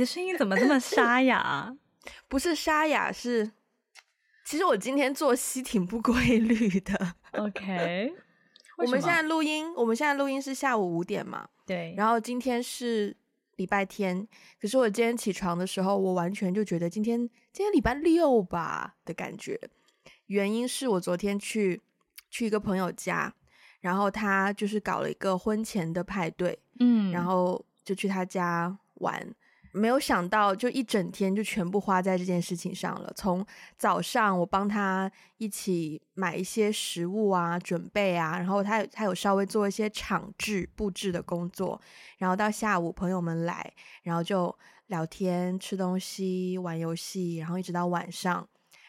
的声音怎么这么沙哑？不是沙哑，是其实我今天作息挺不规律的。OK，我们现在录音，我们现在录音是下午五点嘛？对。然后今天是礼拜天，可是我今天起床的时候，我完全就觉得今天今天礼拜六吧的感觉。原因是我昨天去去一个朋友家，然后他就是搞了一个婚前的派对，嗯，然后就去他家玩。没有想到，就一整天就全部花在这件事情上了。从早上我帮他一起买一些食物啊，准备啊，然后他他有稍微做一些场制布置的工作，然后到下午朋友们来，然后就聊天、吃东西、玩游戏，然后一直到晚上，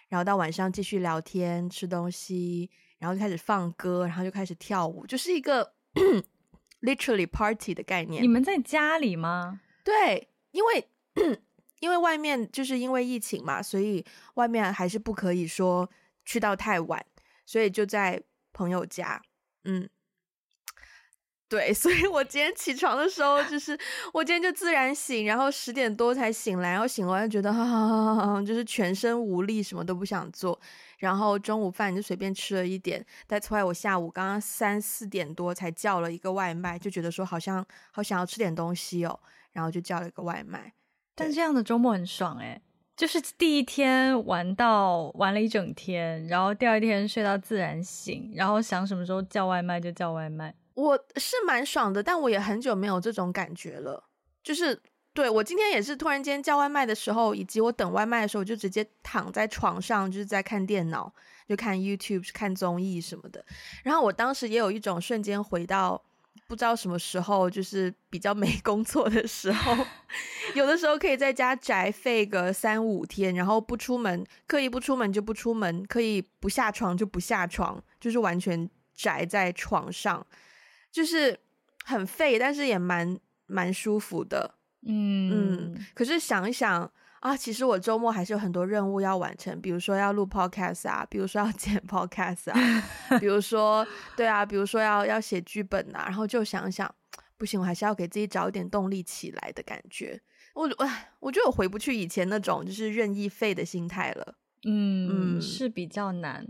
然后到晚上继续聊天、吃东西，然后就开始放歌，然后就开始跳舞，就是一个 literally party 的概念。你们在家里吗？对。因为因为外面就是因为疫情嘛，所以外面还是不可以说去到太晚，所以就在朋友家。嗯，对，所以我今天起床的时候，就是我今天就自然醒，然后十点多才醒来，然后醒来就觉得哈哈哈哈，就是全身无力，什么都不想做。然后中午饭就随便吃了一点。That's why 我下午刚刚三四点多才叫了一个外卖，就觉得说好像好想要吃点东西哦。然后就叫了一个外卖，但这样的周末很爽诶，就是第一天玩到玩了一整天，然后第二天睡到自然醒，然后想什么时候叫外卖就叫外卖。我是蛮爽的，但我也很久没有这种感觉了。就是对，我今天也是突然间叫外卖的时候，以及我等外卖的时候，我就直接躺在床上，就是在看电脑，就看 YouTube、看综艺什么的。然后我当时也有一种瞬间回到。不知道什么时候，就是比较没 工作的时候，有的时候可以在家宅废个三五天，然后不出门，刻意不出门就不出门，可以不下床就不下床，就是完全宅在床上，就是很废，但是也蛮蛮舒服的。嗯嗯，可是想一想。啊，其实我周末还是有很多任务要完成，比如说要录 podcast 啊，比如说要 剪 podcast 啊，比如说对啊，比如说要要写剧本啊，然后就想想，不行，我还是要给自己找一点动力起来的感觉。我我我觉得我回不去以前那种就是任意废的心态了。嗯，嗯，是比较难。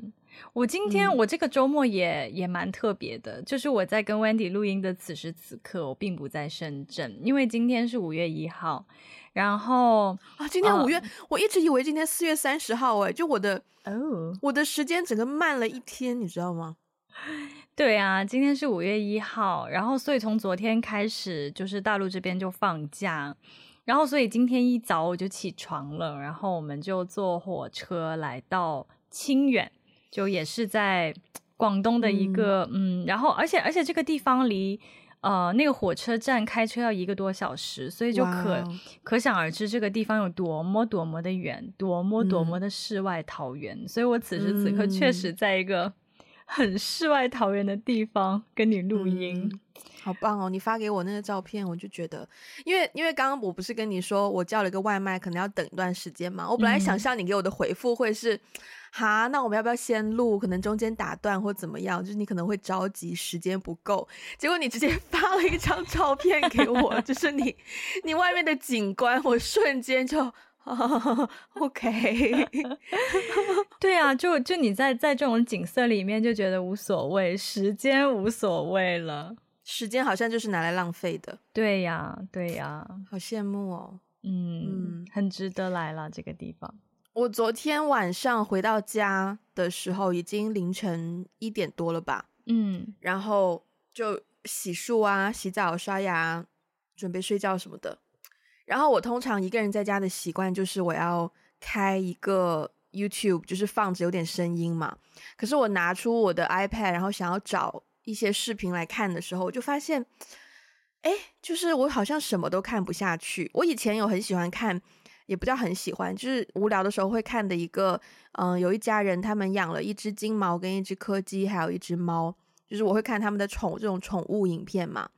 我今天、嗯、我这个周末也也蛮特别的，就是我在跟 Wendy 录音的此时此刻，我并不在深圳，因为今天是五月一号。然后啊，今天五月，呃，我一直以为今天四月三十号，哎，就我的哦，我的时间整个慢了一天，你知道吗？对啊，今天是五月一号，然后所以从昨天开始，就是大陆这边就放假，然后所以今天一早我就起床了，然后我们就坐火车来到清远，就也是在广东的一个嗯，嗯，然后而且而且这个地方离。呃，那个火车站开车要一个多小时，所以就可、可想而知这个地方有多么多么的远，多么多么的世外桃源。嗯、所以我此时此刻确实在一个很世外桃源的地方跟你录音，嗯、好棒哦！你发给我那个照片，我就觉得，因为因为刚刚我不是跟你说我叫了一个外卖，可能要等一段时间嘛。我本来想象你给我的回复会是。嗯哈，那我们要不要先录？可能中间打断或怎么样，就是你可能会着急，时间不够。结果你直接 发了一张照片给我，就 是你你外面的景观，我瞬间就、啊、OK。对啊，就就你在在这种景色里面就觉得无所谓，时间无所谓了，时间好像就是拿来浪费的。对呀，对呀，好羡慕哦。嗯嗯，很值得来了这个地方。我昨天晚上回到家的时候，已经凌晨一点多了吧？嗯，然后就洗漱啊、洗澡、刷牙，准备睡觉什么的。然后我通常一个人在家的习惯就是我要开一个 YouTube，就是放着有点声音嘛。可是我拿出我的 iPad，然后想要找一些视频来看的时候，我就发现，哎，就是我好像什么都看不下去。我以前有很喜欢看。也不叫很喜欢，就是无聊的时候会看的一个，嗯、呃，有一家人他们养了一只金毛跟一只柯基，还有一只猫，就是我会看他们的宠这种宠物影片嘛。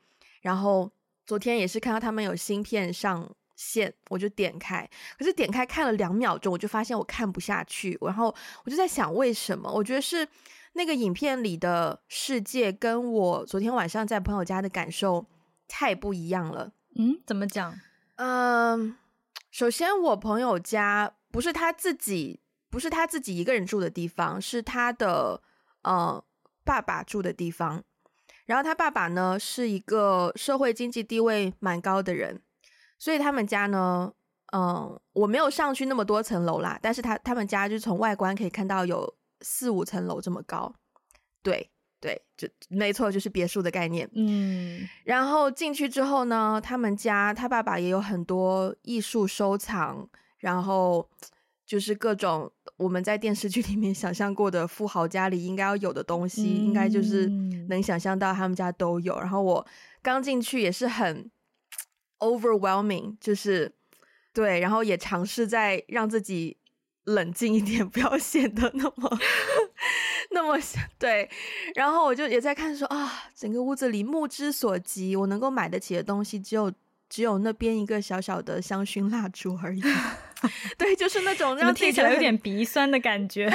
然后昨天也是看到他们有新片上线，我就点开，可是点开看了两秒钟，我就发现我看不下去，然后我就在想为什么？我觉得是那个影片里的世界跟我昨天晚上在朋友家的感受太不一样了。嗯，怎么讲？嗯。首先，我朋友家不是他自己，不是他自己一个人住的地方，是他的呃爸爸住的地方。然后他爸爸呢是一个社会经济地位蛮高的人，所以他们家呢，嗯、我没有上去那么多层楼啦，但是他他们家就从外观可以看到有四五层楼这么高，对对，就没错，就是别墅的概念。嗯，然后进去之后呢，他们家他爸爸也有很多艺术收藏，然后。就是各种我们在电视剧里面想象过的富豪家里应该要有的东西，嗯、应该就是能想象到他们家都有。然后我刚进去也是很 overwhelming，就是对，然后也尝试在让自己冷静一点，不要显得那么那么 对。然后我就也在看说啊，整个屋子里目之所及，我能够买得起的东西只有只有那边一个小小的香薰蜡烛而已。对，就是那种 让听起来有点鼻酸的感觉，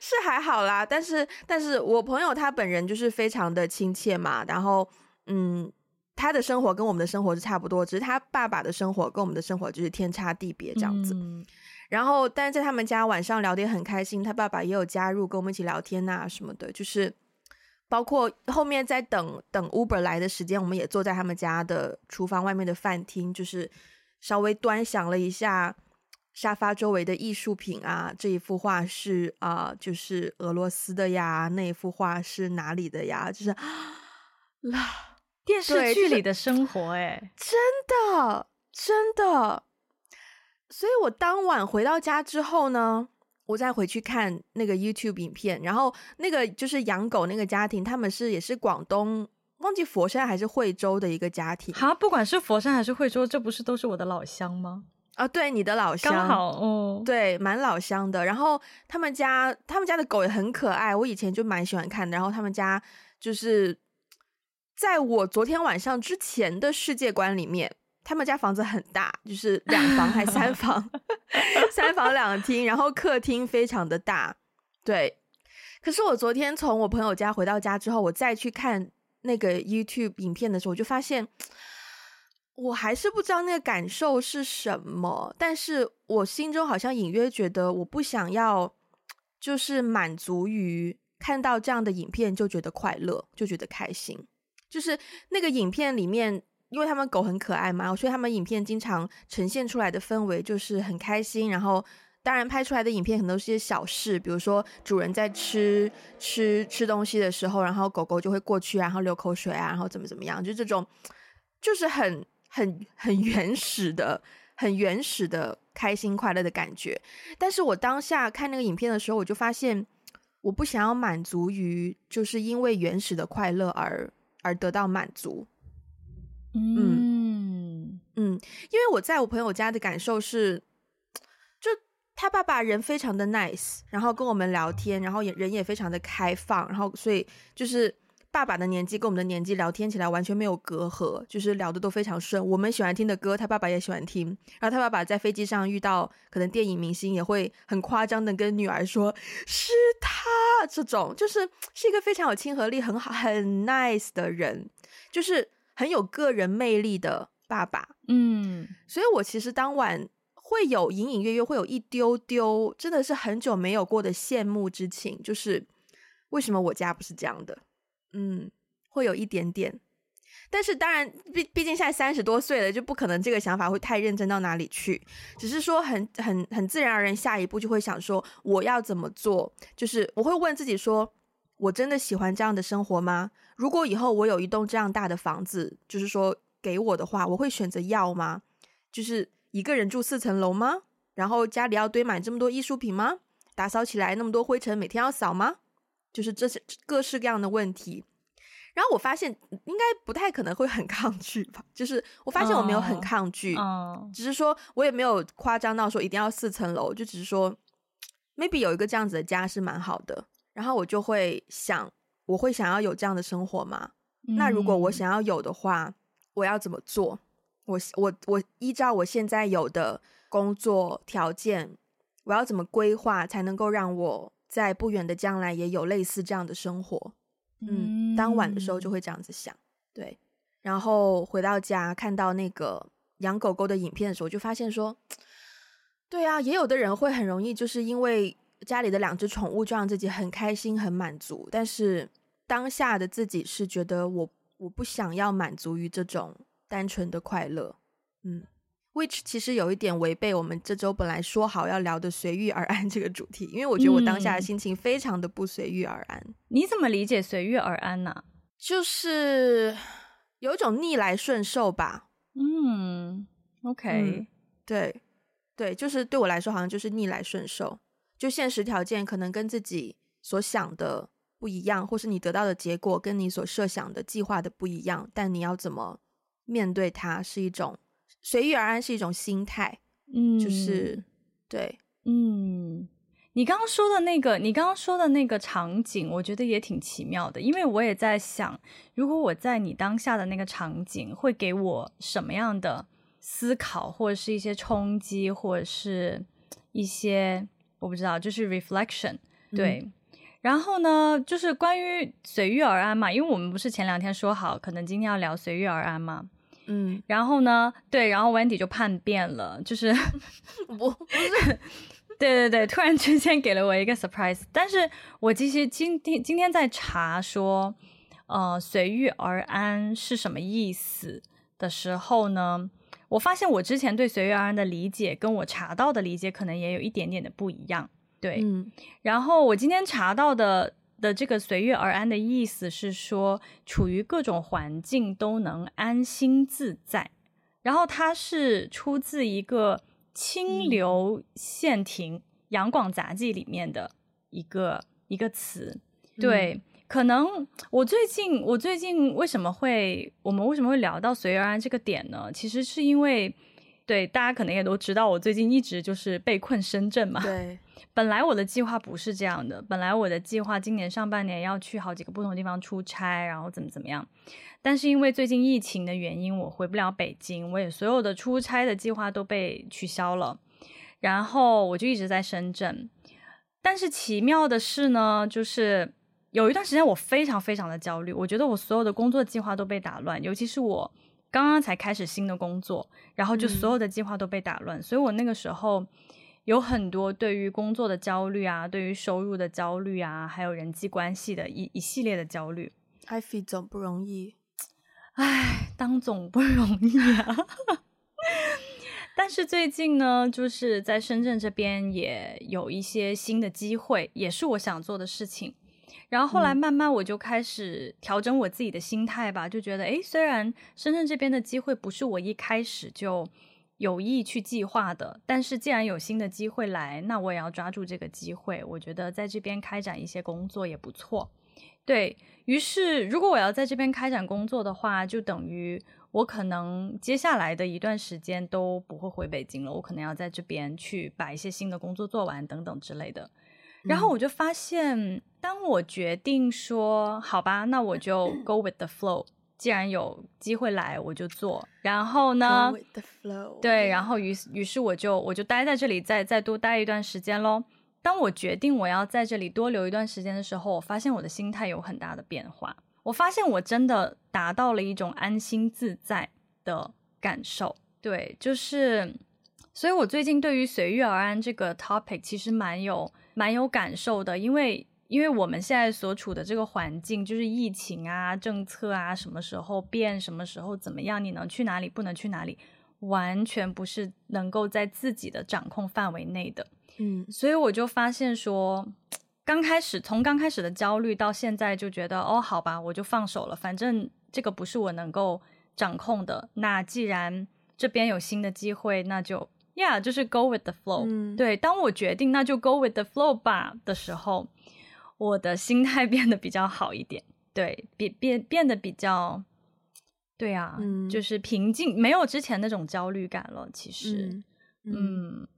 是还好啦。但是，但是我朋友他本人就是非常的亲切嘛。然后，嗯，他的生活跟我们的生活是差不多，只是他爸爸的生活跟我们的生活就是天差地别这样子。嗯、然后，但是在他们家晚上聊得很开心，他爸爸也有加入跟我们一起聊天啊什么的。就是包括后面在等等 Uber 来的时间，我们也坐在他们家的厨房外面的饭厅，就是。稍微端详了一下沙发周围的艺术品啊，这一幅画是啊、呃，就是俄罗斯的呀，那一幅画是哪里的呀？就是 啦，电视剧里的生活，哎，真的真的。所以我当晚回到家之后呢，我再回去看那个 YouTube 影片，然后那个就是养狗那个家庭，他们是也是广东。忘记佛山还是惠州的一个家庭。哈，不管是佛山还是惠州，这不是都是我的老乡吗？啊，对，你的老乡，刚好，哦，对，蛮老乡的。然后他们家，他们家的狗也很可爱，我以前就蛮喜欢看的。然后他们家就是在我昨天晚上之前的世界观里面，他们家房子很大，就是两房还三 房，三房两厅，然后客厅非常的大。对，可是我昨天从我朋友家回到家之后，我再去看。那个 YouTube 影片的时候，我就发现，我还是不知道那个感受是什么。但是我心中好像隐约觉得，我不想要，就是满足于看到这样的影片就觉得快乐，就觉得开心。就是那个影片里面，因为他们狗很可爱嘛，所以他们影片经常呈现出来的氛围就是很开心，然后。当然，拍出来的影片很多是些小事，比如说主人在吃吃吃东西的时候，然后狗狗就会过去，然后流口水啊，然后怎么怎么样，就这种就是很很很原始的、很原始的开心快乐的感觉。但是我当下看那个影片的时候，我就发现我不想要满足于就是因为原始的快乐而而得到满足。嗯嗯，因为我在我朋友家的感受是。就他爸爸人非常的 nice，然后跟我们聊天，然后也人也非常的开放，然后所以就是爸爸的年纪跟我们的年纪聊天起来完全没有隔阂，就是聊得都非常顺。我们喜欢听的歌，他爸爸也喜欢听。然后他爸爸在飞机上遇到可能电影明星，也会很夸张的跟女儿说是他，这种就是是一个非常有亲和力、很好、很 nice 的人，就是很有个人魅力的爸爸。嗯，所以我其实当晚。会有隐隐约约，会有一丢丢，真的是很久没有过的羡慕之情。就是为什么我家不是这样的？嗯，会有一点点。但是当然，毕毕竟现在三十多岁了，就不可能这个想法会太认真到哪里去。只是说很很很自然而然，下一步就会想说我要怎么做？就是我会问自己说，我真的喜欢这样的生活吗？如果以后我有一栋这样大的房子，就是说给我的话，我会选择要吗？就是。一个人住四层楼吗？然后家里要堆满这么多艺术品吗？打扫起来那么多灰尘，每天要扫吗？就是这些各式各样的问题。然后我发现应该不太可能会很 抗拒吧。就是我发现我没有很抗拒，oh. Oh. 只是说我也没有夸张到说一定要四层楼，就只是说 maybe 有一个这样子的家是蛮好的。然后我就会想，我会想要有这样的生活吗？嗯。那如果我想要有的话，我要怎么做？我我我依照我现在有的工作条件，我要怎么规划才能够让我在不远的将来也有类似这样的生活？嗯，当晚的时候就会这样子想，对。然后回到家看到那个养狗狗的影片的时候，就发现说，对啊，也有的人会很容易就是因为家里的两只宠物就让自己很开心、很满足，但是当下的自己是觉得我我不想要满足于这种单纯的快乐，嗯。which 其实有一点违背我们这周本来说好要聊的随遇而安这个主题，因为我觉得我当下的心情非常的不随遇而安。嗯、你怎么理解随遇而安呢、啊？就是有一种逆来顺受吧。嗯，OK，嗯对对，就是对我来说好像就是逆来顺受，就现实条件可能跟自己所想的不一样，或是你得到的结果跟你所设想的计划的不一样，但你要怎么面对它是一种。随遇而安是一种心态，嗯，就是对，嗯，你刚刚说的那个，你刚刚说的那个场景，我觉得也挺奇妙的，因为我也在想，如果我在你当下的那个场景，会给我什么样的思考，或者是一些冲击，或者是一些我不知道，就是 reflection，对。嗯、然后呢，就是关于随遇而安嘛，因为我们不是前两天说好，可能今天要聊随遇而安嘛？嗯，然后呢？对，然后 Wendy 就叛变了，就是 不不是，对对对，突然之间给了我一个 surprise。但是我其实今天今天在查说，呃，随遇而安是什么意思的时候呢，我发现我之前对随遇而安的理解跟我查到的理解可能也有一点点的不一样。对，嗯，然后我今天查到的。的这个随遇而安的意思是说，处于各种环境都能安心自在。然后它是出自一个清流县亭《杨广杂记》里面的一个一个词。对，嗯、可能我最近我最近为什么会我们为什么会聊到随遇而安这个点呢？其实是因为，对，大家可能也都知道，我最近一直就是被困深圳嘛。对。本来我的计划不是这样的，本来我的计划今年上半年要去好几个不同的地方出差，然后怎么怎么样。但是因为最近疫情的原因，我回不了北京，我也所有的出差的计划都被取消了，然后我就一直在深圳。但是奇妙的是呢，就是有一段时间我非常非常的焦虑，我觉得我所有的工作计划都被打乱，尤其是我刚刚才开始新的工作，然后就所有的计划都被打乱，嗯、所以我那个时候。有很多对于工作的焦虑啊，对于收入的焦虑啊，还有人际关系的一一系列的焦虑。艾菲总不容易，唉，当总不容易啊。但是最近呢，就是在深圳这边也有一些新的机会，也是我想做的事情。然后后来慢慢我就开始调整我自己的心态吧，嗯、就觉得，诶，虽然深圳这边的机会不是我一开始就。有意去计划的，但是既然有新的机会来，那我也要抓住这个机会。我觉得在这边开展一些工作也不错。对，于是，如果我要在这边开展工作的话，就等于我可能接下来的一段时间都不会回北京了。我可能要在这边去把一些新的工作做完，等等之类的。然后我就发现，当我决定说好吧，那我就 go with the flow。既然有机会来，我就做。然后呢？对，然后于于是我就我就待在这里，再再多待一段时间喽。当我决定我要在这里多留一段时间的时候，我发现我的心态有很大的变化。我发现我真的达到了一种安心自在的感受。对，就是，所以我最近对于随遇而安这个 topic 其实蛮有蛮有感受的，因为。因为我们现在所处的这个环境，就是疫情啊、政策啊，什么时候变，什么时候怎么样，你能去哪里，不能去哪里，完全不是能够在自己的掌控范围内的。嗯，所以我就发现说，刚开始从刚开始的焦虑到现在，就觉得哦，好吧，我就放手了，反正这个不是我能够掌控的。那既然这边有新的机会，那就呀，yeah, 就是 go with the flow。嗯，对，当我决定那就 go with the flow 吧的时候。我的心态 变得比较好一点，对，变变变得比较，对啊，嗯，就是平静，没有之前那种焦虑感了。其实，嗯，嗯，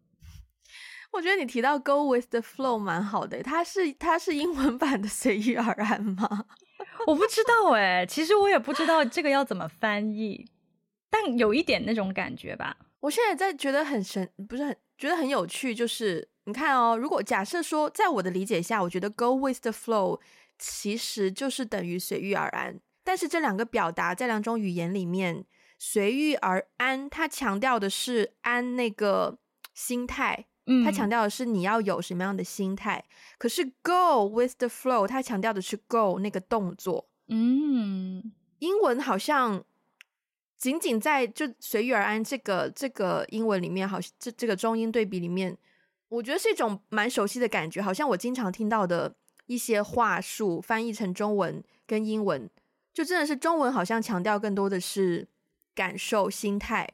我觉得你提到 “go with the flow” 蛮好的，它是它是英文版的“随遇而安”吗？我不知道哎，其实我也不知道这个要怎么翻译，但有一点那种感觉吧。我现在在觉得很神，不是很觉得很有趣，就是。你看哦，如果假设说，在我的理解下，我觉得 go with the flow 其实就是等于随遇而安。但是这两个表达在两种语言里面，随遇而安，它强调的是安那个心态，嗯，它强调的是你要有什么样的心态。可是 go with the flow，它强调的是 go 那个动作，嗯，英文好像仅仅在就随遇而安这个这个英文里面，好像这这个中英对比里面，我觉得是一种蛮熟悉的感觉，好像我经常听到的一些话术翻译成中文跟英文，就真的是中文好像强调更多的是感受心态，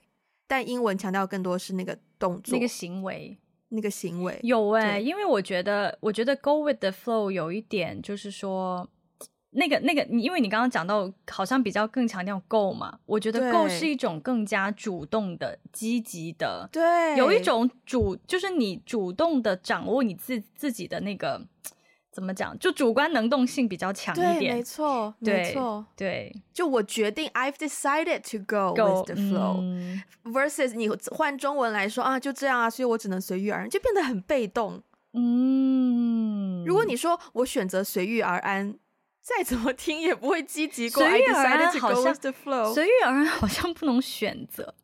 但英文强调更多是那个动作、那个行为、那个行为。有哎、欸，因为我觉得，我觉得 go with the flow 有一点就是说，那个那个，你因为你刚刚讲到，好像比较更强调 go 嘛，我觉得 go 是一种更加主动的、积极的，对，有一种主，就是你主动的掌握你自自己的那个。怎么讲？就主观能动性比较强一点，没错，没错，对。就我决定，I've decided to go, go with the flow、嗯。Versus 你换中文来说啊，就这样啊，所以我只能随遇而安，就变得很被动。嗯，如果你说我选择随遇而安，再怎么听也不会积极过。随遇而安 the flow。随遇而安好像不能选择。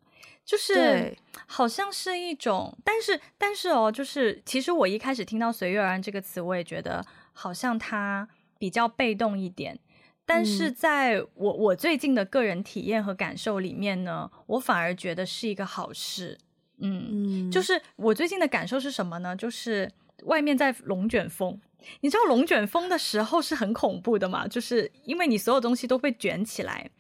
就是好像是一种，但是但是哦，就是其实我一开始听到“随遇而安”这个词，我也觉得好像它比较被动一点。但是在我我最近的个人体验和感受里面呢，我反而觉得是一个好事。嗯，就是我最近的感受是什么呢？就是外面在龙卷风，你知道龙卷风的时候是很恐怖的嘛？就是因为你所有东西都被卷起来。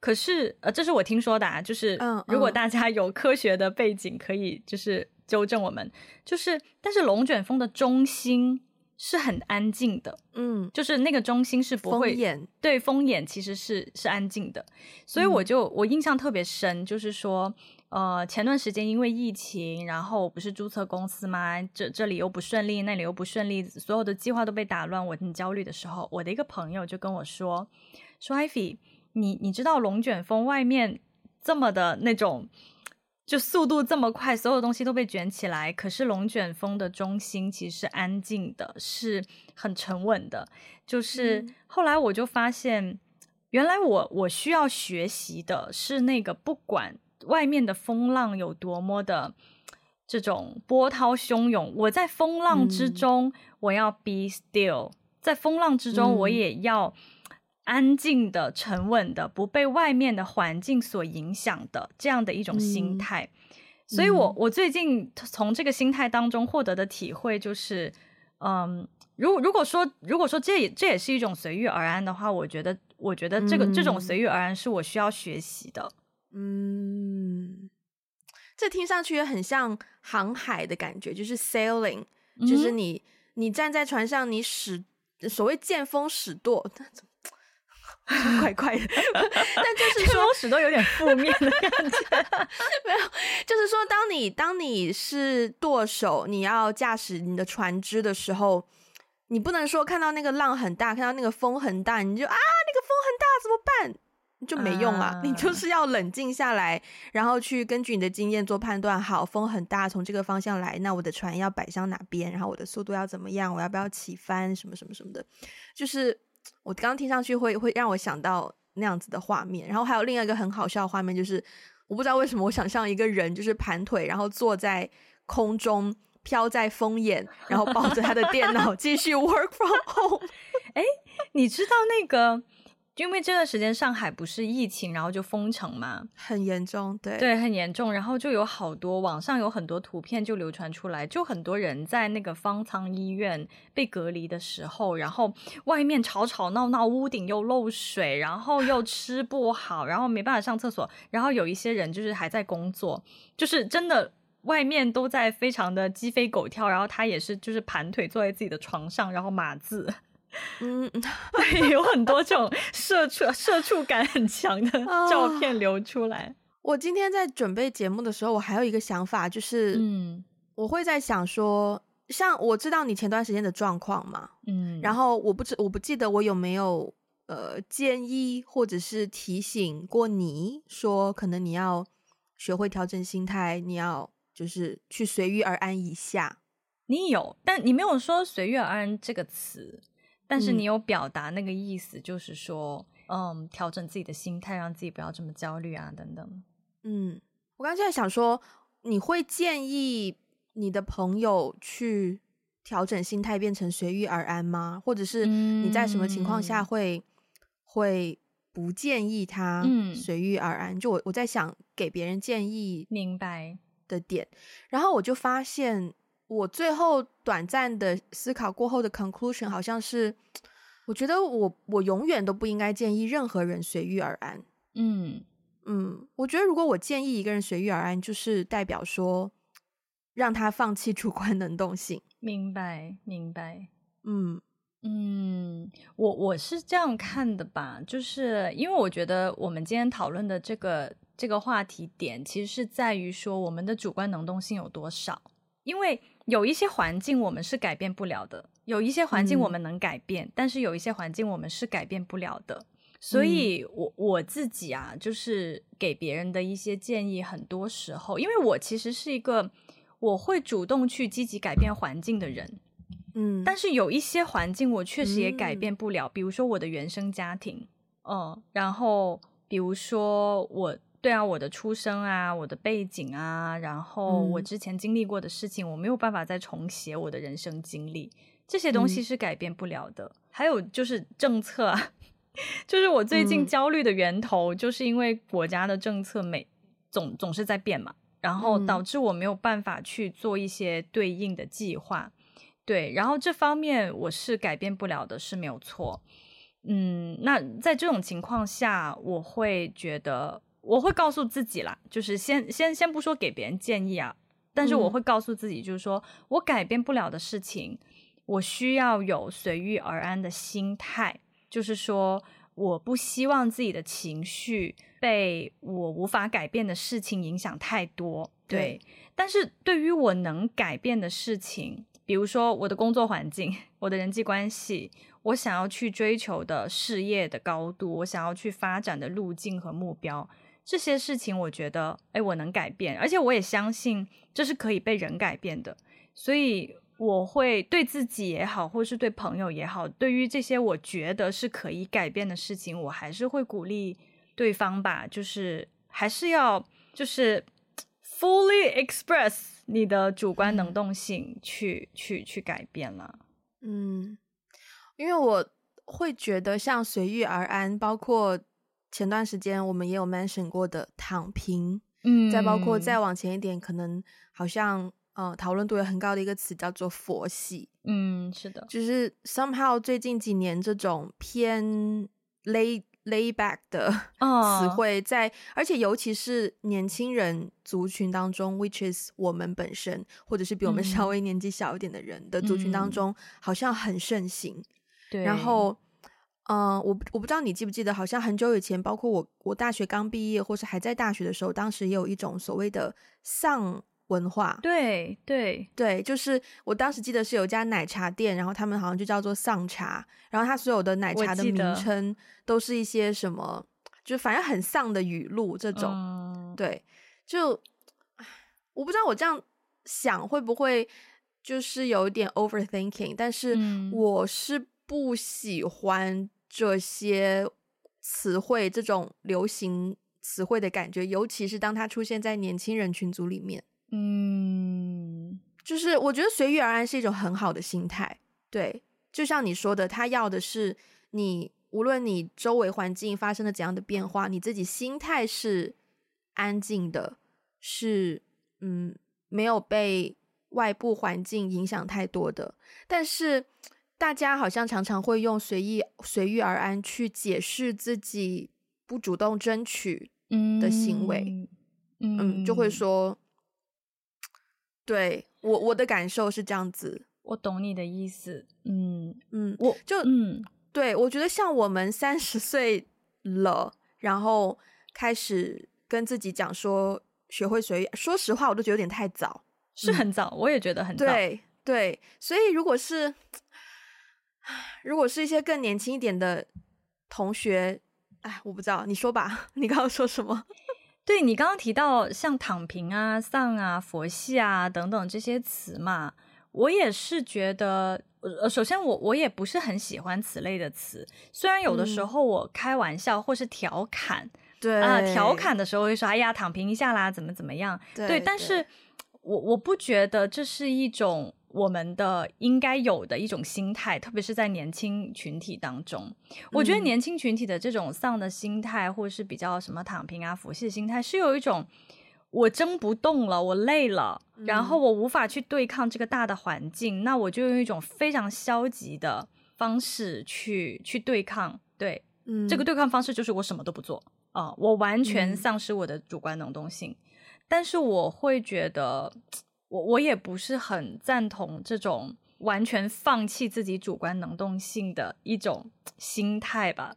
可是，呃，这是我听说的啊，就是如果大家有科学的背景，可以就是纠正我们。就是，但是龙卷风的中心是很安静的，嗯，就是那个中心是不会，对，风眼其实是是安静的。所以我就我印象特别深，就是说，呃，前段时间因为疫情，然后不是注册公司吗？这这里又不顺利，那里又不顺利，所有的计划都被打乱，我很焦虑的时候，我的一个朋友就跟我说，说 Ivy。你你知道龙卷风外面这么的那种，就速度这么快，所有东西都被卷起来。可是龙卷风的中心其实是安静的，是很沉稳的。就是后来我就发现，原来我我需要学习的是那个，不管外面的风浪有多么的这种波涛汹涌，我在风浪之中，我要 be still，在风浪之中，我也要。安静的、沉稳的，不被外面的环境所影响的这样的一种心态，嗯、所以我我最近从这个心态当中获得的体会就是，嗯，如如果说如果说这也这也是一种随遇而安的话，我觉得我觉得这个、嗯、这种随遇而安是我需要学习的。嗯，这听上去也很像航海的感觉，就是 sailing，就是你、嗯、你站在船上，你使所谓见风使舵。怪怪的，但就是说，始终有点负面的感觉。没有，就是说，当你当你是舵手，你要驾驶你的船只的时候，你不能说看到那个浪很大，看到那个风很大，你就啊，那个风很大怎么办？就没用啊！你就是要冷静下来，然后去根据你的经验做判断。好，风很大，从这个方向来，那我的船要摆向哪边？然后我的速度要怎么样？我要不要起帆？什么什么什么的，就是。我刚刚听上去会会让我想到那样子的画面，然后还有另外一个很好笑的画面，就是我不知道为什么我想象一个人就是盘腿，然后坐在空中飘在风眼，然后抱着他的电脑 继续 work from home。哎，你知道那个？因为这段时间上海不是疫情，然后就封城嘛，很严重，对对，很严重。然后就有好多网上有很多图片就流传出来，就很多人在那个方舱医院被隔离的时候，然后外面吵吵闹闹，屋顶又漏水，然后又吃不好，然后没办法上厕所，然后有一些人就是还在工作，就是真的外面都在非常的鸡飞狗跳，然后他也是就是盘腿坐在自己的床上，然后码字。嗯，对，有很多这种社畜、社畜感很强的照片流出来。我今天在准备节目的时候，我还有一个想法，就是，嗯，我会在想说，像我知道你前段时间的状况嘛，嗯，然后我不知我不记得我有没有呃建议或者是提醒过你说，可能你要学会调整心态，你要就是去随遇而安一下。你有，但你没有说随遇而安这个词。但是你有表达那个意思，就是说，嗯，调整自己的心态，让自己不要这么焦虑啊，等等。嗯，我刚才在想说，你会建议你的朋友去调整心态，变成随遇而安吗？或者是你在什么情况下会、嗯、会不建议他随遇而安？嗯、就我我在想给别人建议，明白的点，然后我就发现，我最后短暂的思考过后的 conclusion 好像是，我觉得我我永远都不应该建议任何人随遇而安。嗯。嗯，我觉得如果我建议一个人随遇而安，就是代表说让他放弃主观能动性。明白，明白。嗯嗯，我我是这样看的吧，就是因为我觉得我们今天讨论的这个这个话题点，其实是在于说我们的主观能动性有多少。因为有一些环境我们是改变不了的，有一些环境我们能改变，嗯，但是有一些环境我们是改变不了的。所以我，我我自己啊，就是给别人的一些建议，很多时候，因为我其实是一个我会主动去积极改变环境的人，嗯，但是有一些环境我确实也改变不了，嗯、比如说我的原生家庭，嗯，然后比如说我对啊，我的出生啊，我的背景啊，然后我之前经历过的事情，嗯、我没有办法再重写我的人生经历，这些东西是改变不了的。嗯、还有就是政策啊。就是我最近焦虑的源头，就是因为国家的政策每总总是在变嘛，然后导致我没有办法去做一些对应的计划，对，然后这方面我是改变不了的，是没有错。嗯，那在这种情况下，我会觉得我会告诉自己啦，就是先先先不说给别人建议啊，但是我会告诉自己，就是说我改变不了的事情，我需要有随遇而安的心态。就是说，我不希望自己的情绪被我无法改变的事情影响太多。对，对，但是对于我能改变的事情，比如说我的工作环境、我的人际关系、我想要去追求的事业的高度、我想要去发展的路径和目标，这些事情，我觉得，哎，我能改变，而且我也相信这是可以被人改变的，所以。我会对自己也好，或是对朋友也好，对于这些我觉得是可以改变的事情，我还是会鼓励对方吧，就是还是要就是 fully express 你的主观能动性去，去去去改变了。嗯，因为我会觉得像随遇而安，包括前段时间我们也有 mention 过的躺平，嗯，再包括再往前一点，可能好像。呃，讨论度也很高的一个词叫做佛系。嗯，是的，就是 somehow 最近几年这种偏 lay lay back 的词汇在，哦、而且尤其是年轻人族群当中，which is 我们本身或者是比我们稍微年纪小一点的人的族群当中，嗯、好像很盛行。对，然后，嗯、呃，我我不知道你记不记得，好像很久以前，包括我我大学刚毕业或是还在大学的时候，当时也有一种所谓的丧。文化对对对，就是我当时记得是有一家奶茶店，然后他们好像就叫做丧茶，然后他所有的奶茶的名称都是一些什么，就反正很丧的语录这种。嗯、对，就我不知道我这样想会不会就是有一点 overthinking，但是我是不喜欢这些词汇这种流行词汇的感觉，尤其是当它出现在年轻人群组里面。嗯，就是我觉得随遇而安是一种很好的心态，对，就像你说的，他要的是你无论你周围环境发生了怎样的变化，你自己心态是安静的，是嗯没有被外部环境影响太多的。但是大家好像常常会用随意随遇而安去解释自己不主动争取的行为，嗯，嗯，就会说。对我我的感受是这样子，我懂你的意思。嗯嗯，我就嗯，对我觉得像我们三十岁了，然后开始跟自己讲说学会随遇，说实话，我都觉得有点太早，是很早，嗯、我也觉得很早。对对，所以如果是如果是一些更年轻一点的同学，哎，我不知道，你说吧，你刚刚说什么？对，你刚刚提到像躺平啊、丧啊、佛系啊等等这些词嘛，我也是觉得，呃，首先我我也不是很喜欢此类的词，虽然有的时候我开玩笑或是调侃，对啊，调侃的时候会说：“哎呀，躺平一下啦，怎么怎么样？”对，对但是我我不觉得这是一种我们的应该有的一种心态，特别是在年轻群体当中。我觉得年轻群体的这种丧的心态，或者是比较什么躺平啊、佛系的心态，是有一种。我争不动了，我累了，然后我无法去对抗这个大的环境，嗯、那我就用一种非常消极的方式去去对抗。对，嗯，这个对抗方式就是我什么都不做啊，我完全丧失我的主观能动性。嗯、但是我会觉得，我我也不是很赞同这种完全放弃自己主观能动性的一种心态吧。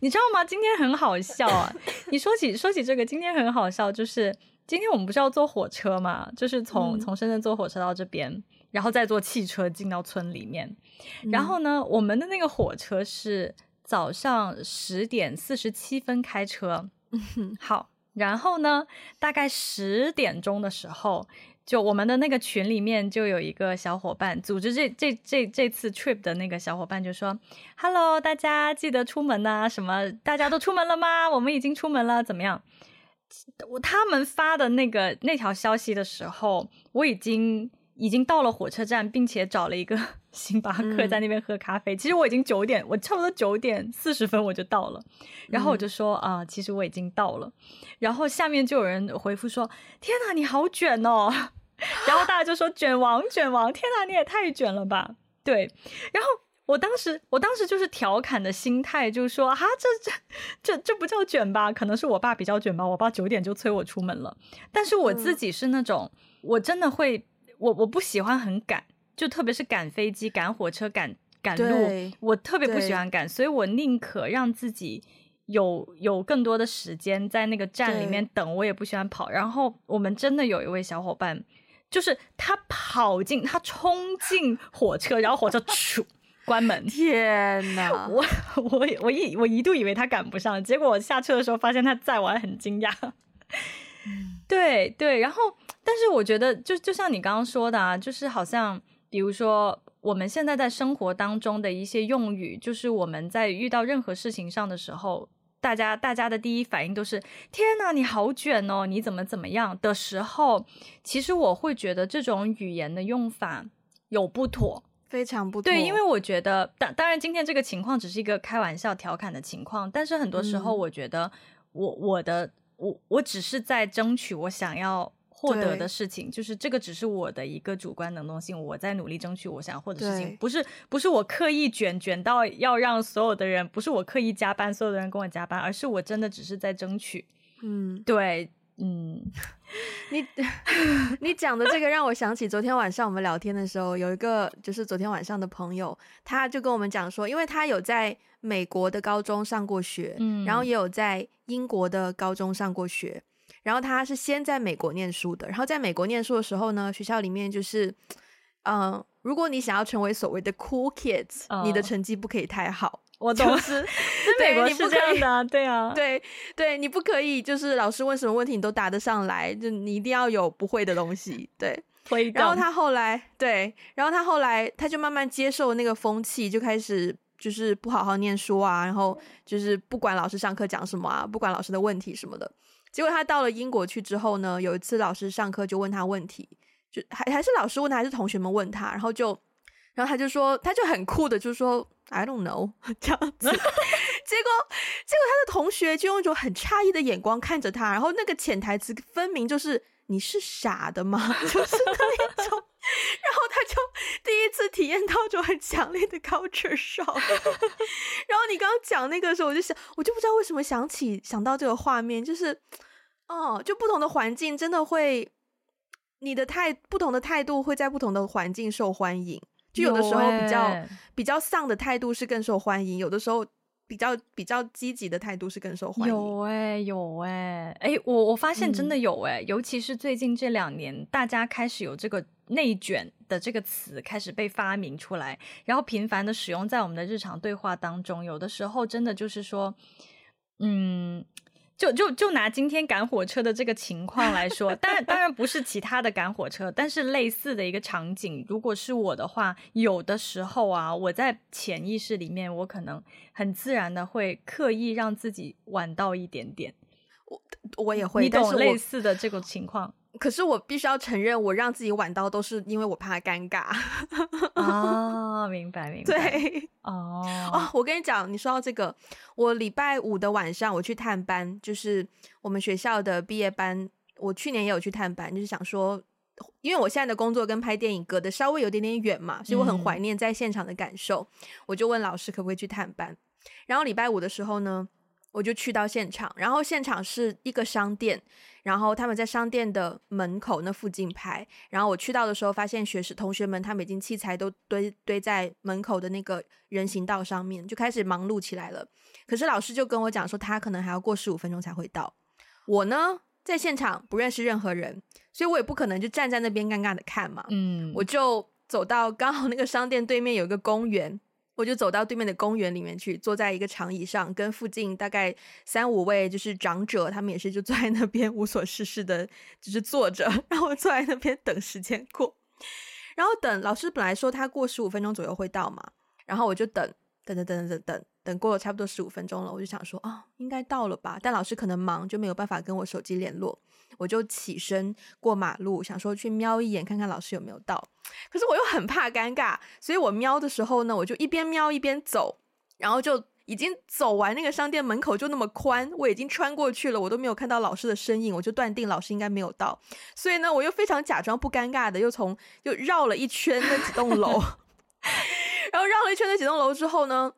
你知道吗？今天很好笑啊！你说起说起这个，今天很好笑，就是。今天我们不是要坐火车嘛？就是从、嗯、从深圳坐火车到这边，然后再坐汽车进到村里面。嗯、然后呢，我们的那个火车是早上十点四十七分开车。嗯、好，然后呢，大概十点钟的时候，就我们的那个群里面就有一个小伙伴组织这这这这次 trip 的那个小伙伴就说：“Hello，大家记得出门呐？什么？大家都出门了吗？我们已经出门了，怎么样？”我他们发的那个那条消息的时候，我已经已经到了火车站，并且找了一个星巴克在那边喝咖啡。嗯、其实我已经九点，我差不多九点四十分我就到了。然后我就说啊、呃，其实我已经到了。然后下面就有人回复说：“天哪，你好卷哦！” 然后大家就说：“卷王，卷王！天哪，你也太卷了吧！”对，然后。我当时，我当时就是调侃的心态，就是说，啊，这这这这不叫卷吧？可能是我爸比较卷吧。我爸九点就催我出门了，但是我自己是那种，嗯、我真的会，我我不喜欢很赶，就特别是赶飞机、赶火车、赶赶路，我特别不喜欢赶，所以我宁可让自己有有更多的时间在那个站里面等，我也不喜欢跑。然后我们真的有一位小伙伴，就是他跑进，他冲进火车，然后火车出。关门！天哪，我我我一我一度以为他赶不上，结果我下车的时候发现他在，我还很惊讶。嗯、对对，然后但是我觉得就就像你刚刚说的啊，就是好像比如说我们现在在生活当中的一些用语，就是我们在遇到任何事情上的时候，大家大家的第一反应都是“天呐，你好卷哦，你怎么怎么样”的时候，其实我会觉得这种语言的用法有不妥。非常不对，因为我觉得，当当然，今天这个情况只是一个开玩笑、调侃的情况，但是很多时候，我觉得我，我、嗯、我的我我只是在争取我想要获得的事情，就是这个只是我的一个主观能动性，我在努力争取我想要获得的事情，不是不是我刻意卷卷到要让所有的人，不是我刻意加班，所有的人跟我加班，而是我真的只是在争取，嗯，对。嗯，你 你讲的这个让我想起昨天晚上我们聊天的时候，有一个就是昨天晚上的朋友，他就跟我们讲说，因为他有在美国的高中上过学，嗯，然后也有在英国的高中上过学，然后他是先在美国念书的，然后在美国念书的时候呢，学校里面就是，嗯，如果你想要成为所谓的 cool kids，哦，你的成绩不可以太好。我懂，是，在美国是这样的啊，对啊，对对，你不可以，就是老师问什么问题你都答得上来，就你一定要有不会的东西，对。然后他后来，对，然后他后来他就慢慢接受那个风气，就开始就是不好好念书啊，然后就是不管老师上课讲什么啊，不管老师的问题什么的。结果他到了英国去之后呢，有一次老师上课就问他问题，就还还是老师问他，还是同学们问他，然后就。然后他就说，他就很酷的就说，I don't know 这样子。结果，结果他的同学就用一种很诧异的眼光看着他，然后那个潜台词分明就是你是傻的吗？就是那一种。然后他就第一次体验到这种很强烈的 culture shock。然后你刚刚讲那个时候，我就想，我就不知道为什么想起想到这个画面，就是哦，就不同的环境真的会，你的态不同的态度会在不同的环境受欢迎。就有的时候比较、欸、比较丧的态度是更受欢迎，有的时候比较比较积极的态度是更受欢迎。有哎、欸，有哎、欸，哎，我我发现真的有哎、欸，嗯、尤其是最近这两年，大家开始有这个内卷的这个词开始被发明出来，然后频繁的使用在我们的日常对话当中。有的时候真的就是说，嗯。就就就拿今天赶火车的这个情况来说，当然当然不是其他的赶火车，但是类似的一个场景，如果是我的话，有的时候啊，我在潜意识里面，我可能很自然的会刻意让自己晚到一点点，我我也会，你懂类似的这个情况可是我必须要承认，我让自己晚到都是因为我怕尴尬。啊、哦，明白明白。对，哦哦，我跟你讲，你说到这个，我礼拜五的晚上我去探班，就是我们学校的毕业班。我去年也有去探班，就是想说，因为我现在的工作跟拍电影隔得稍微有点点远嘛，所以我很怀念在现场的感受。嗯、我就问老师可不可以去探班。然后礼拜五的时候呢，我就去到现场，然后现场是一个商店，然后他们在商店的门口那附近拍。然后我去到的时候，发现学士同学们他们已经器材都堆堆在门口的那个人行道上面，就开始忙碌起来了。可是老师就跟我讲说，他可能还要过十五分钟才会到。我呢？在现场不认识任何人，所以我也不可能就站在那边尴尬的看嘛。嗯，我就走到刚好那个商店对面有一个公园，我就走到对面的公园里面去，坐在一个长椅上，跟附近大概三五位就是长者，他们也是就坐在那边无所事事的，就是坐着，然后坐在那边等时间过，然后等老师本来说他过十五分钟左右会到嘛，然后我就。等等等等等等，等过了差不多十五分钟了，我就想说、哦，应该到了吧？但老师可能忙，就没有办法跟我手机联络。我就起身过马路，想说去瞄一眼，看看老师有没有到。可是我又很怕尴尬，所以我瞄的时候呢，我就一边瞄一边走，然后就已经走完那个商店门口就那么宽，我已经穿过去了，我都没有看到老师的身影，我就断定老师应该没有到。所以呢，我又非常假装不尴尬的，又从又绕了一圈那几栋楼。然后绕了一圈那几栋楼之后呢，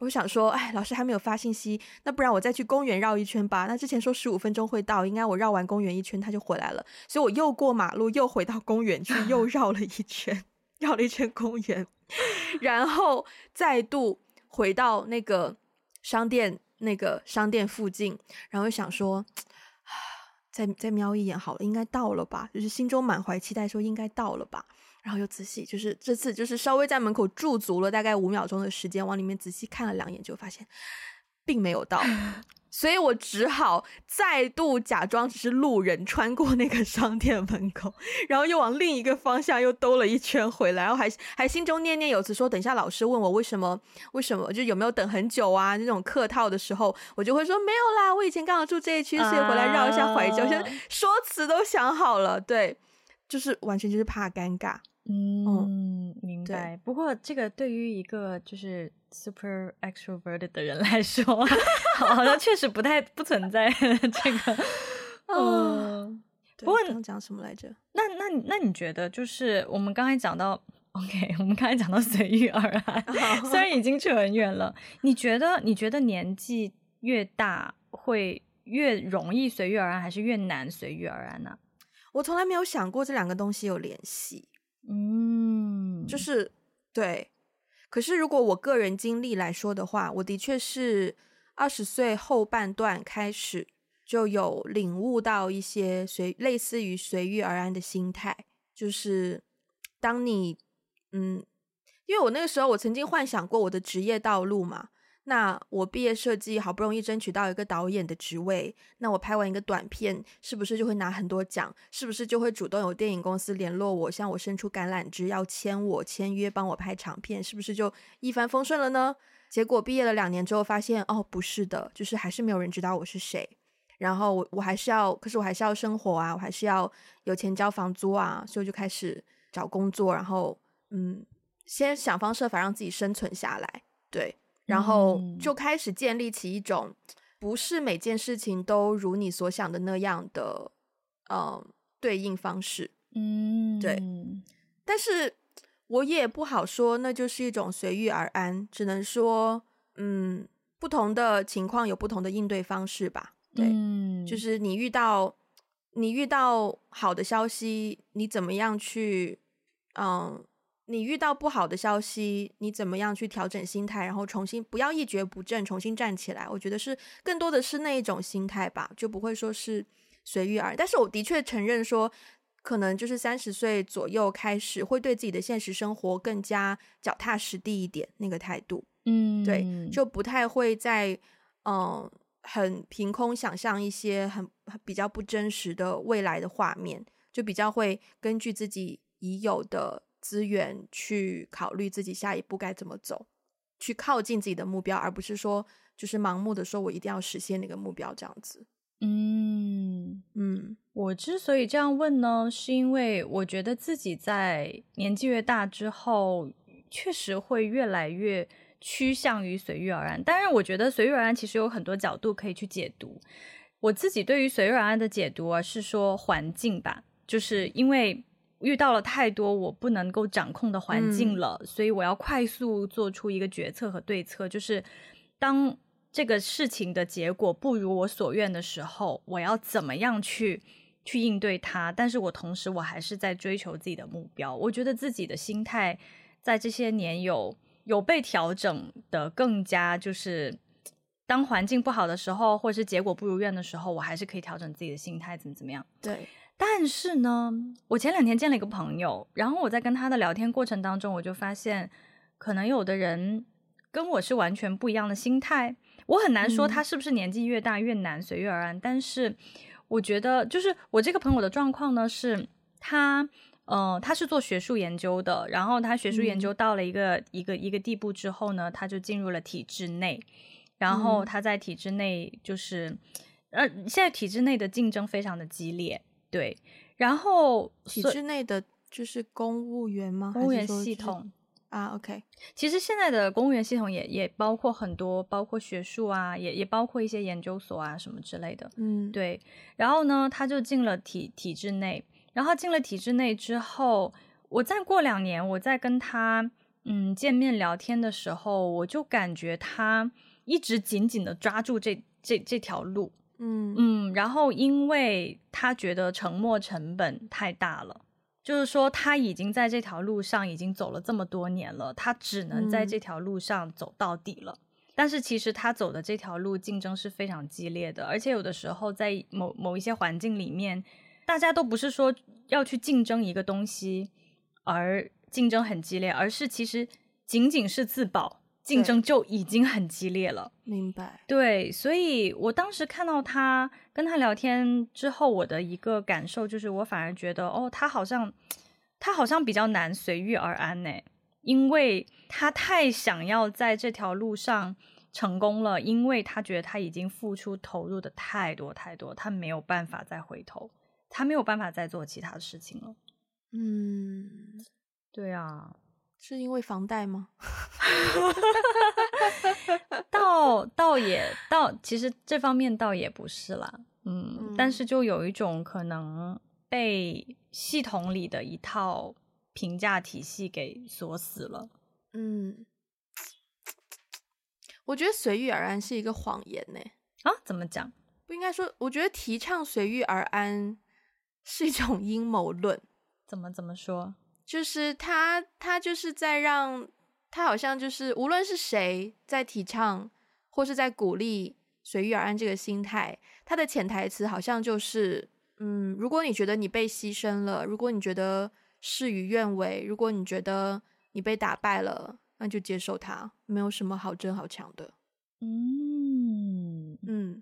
我想说，哎，老师还没有发信息，那不然我再去公园绕一圈吧。那之前说十五分钟会到，应该我绕完公园一圈他就回来了，所以我又过马路，又回到公园去，又绕了一圈，绕了一圈公园，然后再度回到那个商店那个商店附近，然后想说，再再瞄一眼好了，应该到了吧？就是心中满怀期待，说应该到了吧。然后又仔细，就是这次就是稍微在门口驻足了大概五秒钟的时间，往里面仔细看了两眼，就发现并没有到，所以我只好再度假装只是路人，穿过那个商店门口，然后又往另一个方向又兜了一圈回来，然后还还心中念念有词说，等一下老师问我为什么为什么就有没有等很久啊那种客套的时候，我就会说没有啦，我以前刚好住这一区，所以回来绕一下怀旧，现在说辞都想好了，对，就是完全就是怕尴尬。嗯，嗯，明白。不过这个对于一个就是 super extroverted 的人来说，好像确实不太不存在 这个。嗯，不过刚讲什么来着？那那那你觉得就是我们刚才讲到，OK，我们刚才讲到随遇而安，虽然已经扯很远了。你觉得你觉得年纪越大会越容易随遇而安，还是越难随遇而安呢？我从来没有想过这两个东西有联系。嗯，就是对，可是如果我个人经历来说的话，我的确是二十岁后半段开始就有领悟到一些随类似于随遇而安的心态，就是当你嗯，因为我那个时候我曾经幻想过我的职业道路嘛。那我毕业设计好不容易争取到一个导演的职位，那我拍完一个短片，是不是就会拿很多奖？是不是就会主动有电影公司联络我，向我伸出橄榄枝，要签我签约，帮我拍长片？是不是就一帆风顺了呢？结果毕业了两年之后，发现哦，不是的，就是还是没有人知道我是谁。然后我我还是要，可是我还是要生活啊，我还是要有钱交房租啊，所以就开始找工作，然后嗯，先想方设法让自己生存下来，对。然后就开始建立起一种，不是每件事情都如你所想的那样的，嗯，对应方式。嗯，对。但是我也不好说，那就是一种随遇而安，只能说，嗯，不同的情况有不同的应对方式吧。对，嗯，就是你遇到你遇到好的消息，你怎么样去，嗯。你遇到不好的消息，你怎么样去调整心态，然后重新不要一蹶不振，重新站起来？我觉得是更多的是那一种心态吧，就不会说是随遇而安。但是我的确承认说，可能就是三十岁左右开始会对自己的现实生活更加脚踏实地一点，那个态度，嗯，对，就不太会在嗯很凭空想象一些很比较不真实的未来的画面，就比较会根据自己已有的。资源去考虑自己下一步该怎么走，去靠近自己的目标，而不是说就是盲目的说我一定要实现那个目标这样子。嗯嗯，我之所以这样问呢，是因为我觉得自己在年纪越大之后，确实会越来越趋向于随遇而安。当然，我觉得随遇而安其实有很多角度可以去解读。我自己对于随遇而安的解读啊，是说环境吧，就是因为遇到了太多我不能够掌控的环境了，嗯，所以我要快速做出一个决策和对策，就是当。这个事情的结果不如我所愿的时候，我要怎么样去去应对它？但是我同时我还是在追求自己的目标。我觉得自己的心态在这些年有有被调整的更加，就是当环境不好的时候，或是结果不如愿的时候，我还是可以调整自己的心态，怎么怎么样？对。但是呢，我前两天见了一个朋友，然后我在跟他的聊天过程当中，我就发现，可能有的人跟我是完全不一样的心态。我很难说他是不是年纪越大越难随遇而安，嗯，但是我觉得就是我这个朋友的状况呢，是他，呃，他是做学术研究的，然后他学术研究到了一个、嗯、一个一个地步之后呢，他就进入了体制内，然后他在体制内就是，呃，现在体制内的竞争非常的激烈，对，然后体制内的就是公务员吗？公务员系统。啊，OK，其实现在的公务员系统也也包括很多，包括学术啊，也也包括一些研究所啊什么之类的。嗯，对。然后呢，他就进了体体制内，然后进了体制内之后，我再过两年，我再跟他嗯见面聊天的时候，我就感觉他一直紧紧的抓住这这这条路。嗯嗯，然后因为他觉得沉没成本太大了。就是说，他已经在这条路上已经走了这么多年了，他只能在这条路上走到底了。嗯。但是其实他走的这条路竞争是非常激烈的，而且有的时候在某某一些环境里面，大家都不是说要去竞争一个东西而竞争很激烈，而是其实仅仅是自保。竞争就已经很激烈了，明白？对，所以我当时看到他跟他聊天之后，我的一个感受就是，我反而觉得，哦，他好像他好像比较难随遇而安呢，因为他太想要在这条路上成功了，因为他觉得他已经付出投入的太多太多，他没有办法再回头，他没有办法再做其他的事情了。嗯，对啊。是因为房贷吗？倒倒也倒，其实这方面倒也不是啦，嗯，嗯，但是就有一种可能被系统里的一套评价体系给锁死了，嗯，我觉得随遇而安是一个谎言呢。啊？怎么讲？不应该说，我觉得提倡随遇而安是一种阴谋论。怎么怎么说？就是他，他就是在让他好像就是，无论是谁在提倡或是在鼓励随遇而安这个心态，他的潜台词好像就是，嗯，如果你觉得你被牺牲了，如果你觉得事与愿违，如果你觉得你被打败了，那就接受它，没有什么好争好抢的。嗯嗯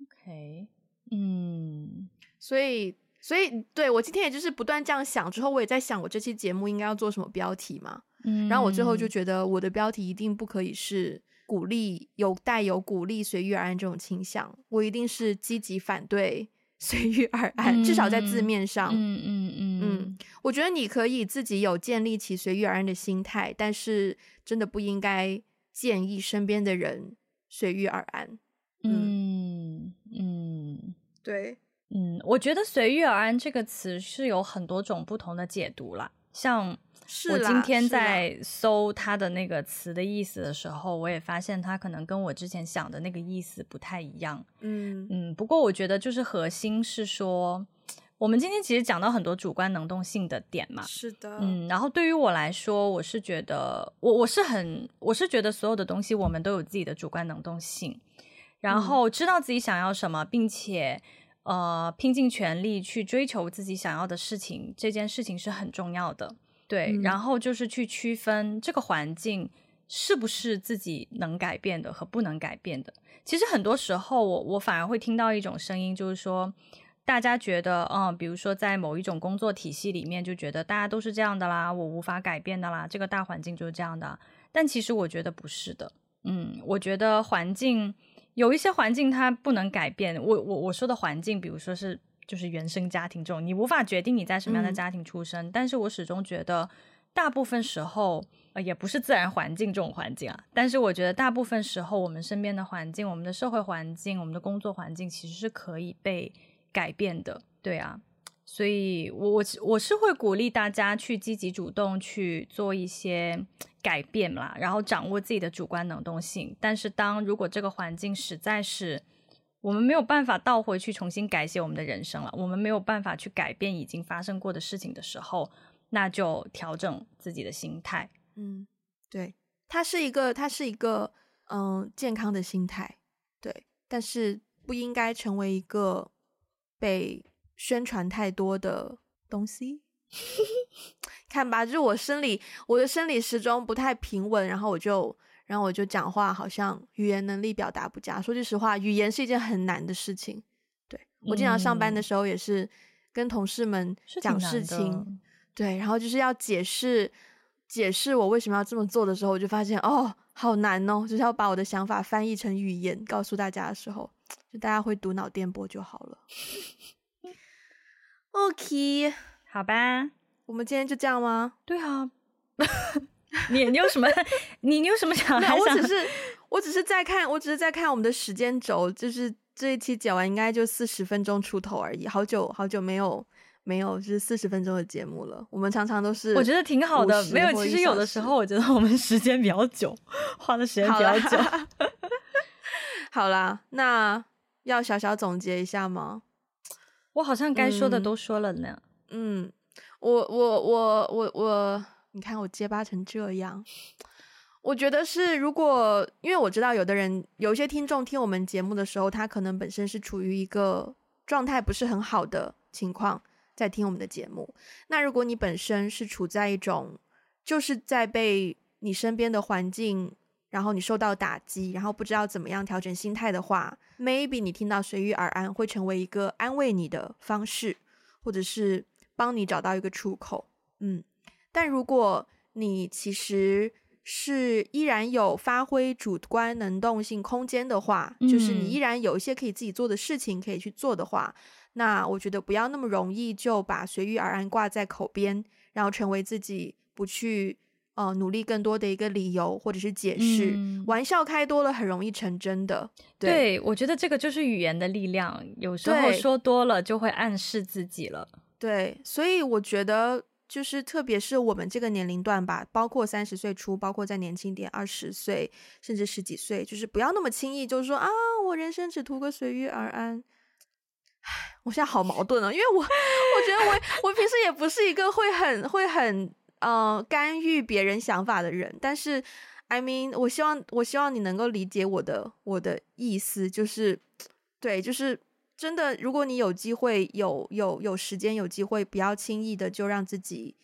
，OK，嗯，所以。所以，对，我今天也就是不断这样想，之后我也在想，我这期节目应该要做什么标题嘛？嗯，然后我最后就觉得，我的标题一定不可以是鼓励，有带有鼓励随遇而安这种倾向，我一定是积极反对 随遇而安，嗯，至少在字面上。嗯嗯嗯嗯，我觉得你可以自己有建立起随遇而安的心态，但是真的不应该建议身边的人随遇而安。嗯嗯，嗯，对。嗯，我觉得“随遇而安”这个词是有很多种不同的解读啦。像我今天在搜它的那个词的意思的时候，我也发现它可能跟我之前想的那个意思不太一样。嗯嗯，不过我觉得就是核心是说，我们今天其实讲到很多主观能动性的点嘛。是的。嗯，然后对于我来说，我是觉得我我是很我是觉得所有的东西我们都有自己的主观能动性，然后知道自己想要什么，并且。呃，拼尽全力去追求自己想要的事情，这件事情是很重要的。对，嗯、然后就是去区分这个环境是不是自己能改变的和不能改变的。其实很多时候我，我我反而会听到一种声音，就是说，大家觉得，嗯，比如说在某一种工作体系里面，就觉得大家都是这样的啦，我无法改变的啦，这个大环境就是这样的。但其实我觉得不是的。嗯，我觉得环境。有一些环境它不能改变。我我我说的环境，比如说是就是原生家庭这种，你无法决定你在什么样的家庭出生。嗯、但是我始终觉得，大部分时候，呃，也不是自然环境这种环境啊。但是我觉得大部分时候，我们身边的环境、我们的社会环境、我们的工作环境，其实是可以被改变的。对啊。所以我，我我是会鼓励大家去积极主动去做一些改变啦，然后掌握自己的主观能动性。但是，当如果这个环境实在是我们没有办法倒回去重新改写我们的人生了，我们没有办法去改变已经发生过的事情的时候，那就调整自己的心态。嗯，对，它是一个，它是一个，嗯，健康的心态，对，但是不应该成为一个被。宣传太多的东西，看吧，就是我生理，我的生理时钟不太平稳，然后我就，然后我就讲话好像语言能力表达不佳。说句实话，语言是一件很难的事情。对，我经常上班的时候也是跟同事们讲事情，对，然后就是要解释解释我为什么要这么做的时候，我就发现哦，好难哦，就是要把我的想法翻译成语言告诉大家的时候，就大家会读脑电波就好了。OK，好吧，我们今天就这样吗？对啊，你你有什么？你你有什么想？没有，我只 是我只是在看，我只是在看我们的时间轴，就是这一期剪完应该就四十分钟出头而已，好久好久没有没有就是四十分钟的节目了。我们常常都是，我觉得挺好的，没有，其实有的时候我觉得我们时间比较久，花的时间比较久。好啦，那要小小总结一下吗？我好像该说的都说了呢。嗯，我我我我我，你看我结巴成这样。我觉得是，如果因为我知道有的人，有一些听众听我们节目的时候，他可能本身是处于一个状态不是很好的情况，在听我们的节目。那如果你本身是处在一种，就是在被你身边的环境。然后你受到打击，然后不知道怎么样调整心态的话，maybe 你听到随遇而安会成为一个安慰你的方式，或者是帮你找到一个出口。嗯，但如果你其实是依然有发挥主观能动性空间的话，嗯，就是你依然有一些可以自己做的事情可以去做的话，那我觉得不要那么容易就把随遇而安挂在口边，然后成为自己不去。呃，努力更多的一个理由或者是解释，嗯，玩笑开多了很容易成真的。对，对，我觉得这个就是语言的力量，有时候说多了就会暗示自己了。对，所以我觉得就是特别是我们这个年龄段吧，包括三十岁初，包括再年轻点二十岁，甚至十几岁，就是不要那么轻易就是说啊，我人生只图个随遇而安。唉，我现在好矛盾啊，因为我我觉得我我平时也不是一个会很会很。呃，干预别人想法的人，但是，I mean，我希望，我希望你能够理解我的我的意思，就是，对，就是真的，如果你有机会，有有有时间，有机会，不要轻易的就让自己，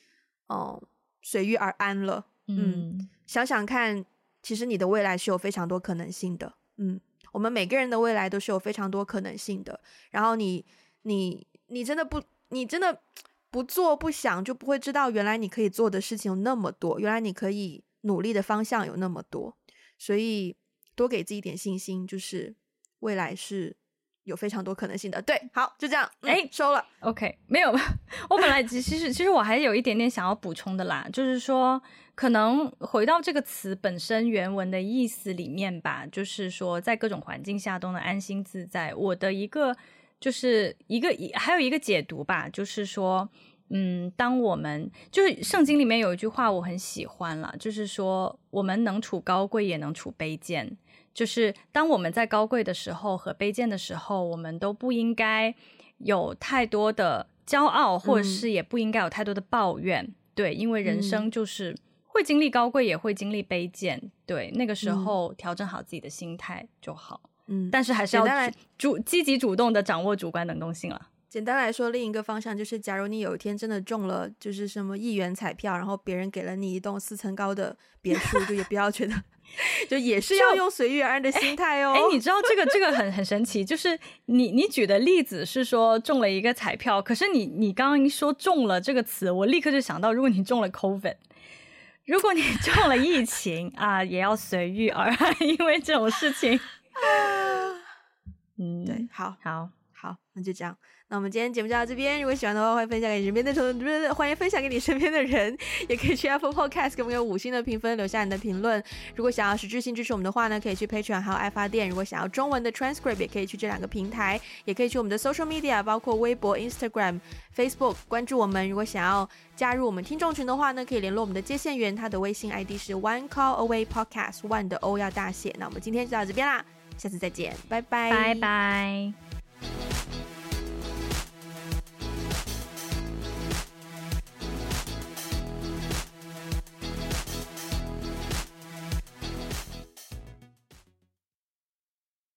嗯、呃，随遇而安了。嗯，嗯，想想看，其实你的未来是有非常多可能性的。嗯，我们每个人的未来都是有非常多可能性的。然后你，你，你真的不，你真的。不做不想就不会知道，原来你可以做的事情有那么多，原来你可以努力的方向有那么多，所以多给自己一点信心，就是未来是有非常多可能性的。对，好，就这样，哎、嗯，收了，OK，没有，我本来其实其实我还有一点点想要补充的啦，就是说可能回到这个词本身原文的意思里面吧，就是说在各种环境下都能安心自在。我的一个。就是一个一还有一个解读吧，就是说，嗯，当我们就是圣经里面有一句话我很喜欢了，就是说我们能处高贵也能处卑贱，就是当我们在高贵的时候和卑贱的时候，我们都不应该有太多的骄傲，或者是也不应该有太多的抱怨，嗯、对，因为人生就是会经历高贵，也会经历卑贱，对，那个时候调整好自己的心态就好。嗯，但是还是要主积极主动的掌握主观能动性了。简单来说，另一个方向就是，假如你有一天真的中了，就是什么一元彩票，然后别人给了你一栋四层高的别墅，就也不要觉得，就也是要用随遇而安的心态哦。哎，你知道这个这个很很神奇，就是你你举的例子是说中了一个彩票，可是你你刚刚一说中了这个词，我立刻就想到，如果你中了 COVID，如果你 中了疫情啊，也要随遇而安，因为这种事情。嗯，对，好，好。好，那就这样。那我们今天节目就到这边。如果喜欢的话，欢迎分享给你身边的同，不是欢迎分享给你身边的人，也可以去 Apple Podcast 给我们有五星的评分，留下你的评论。如果想要实质性支持我们的话呢，可以去 Patreon 还有爱发电。如果想要中文的 transcript，也可以去这两个平台，也可以去我们的 social media，包括微博、Instagram、Facebook 关注我们。如果想要加入我们听众群的话呢，可以联络我们的接线员，他的微信 ID 是 One Call Away Podcast，One 的 O 要大写。那我们今天就到这边啦，下次再见拜拜。拜拜。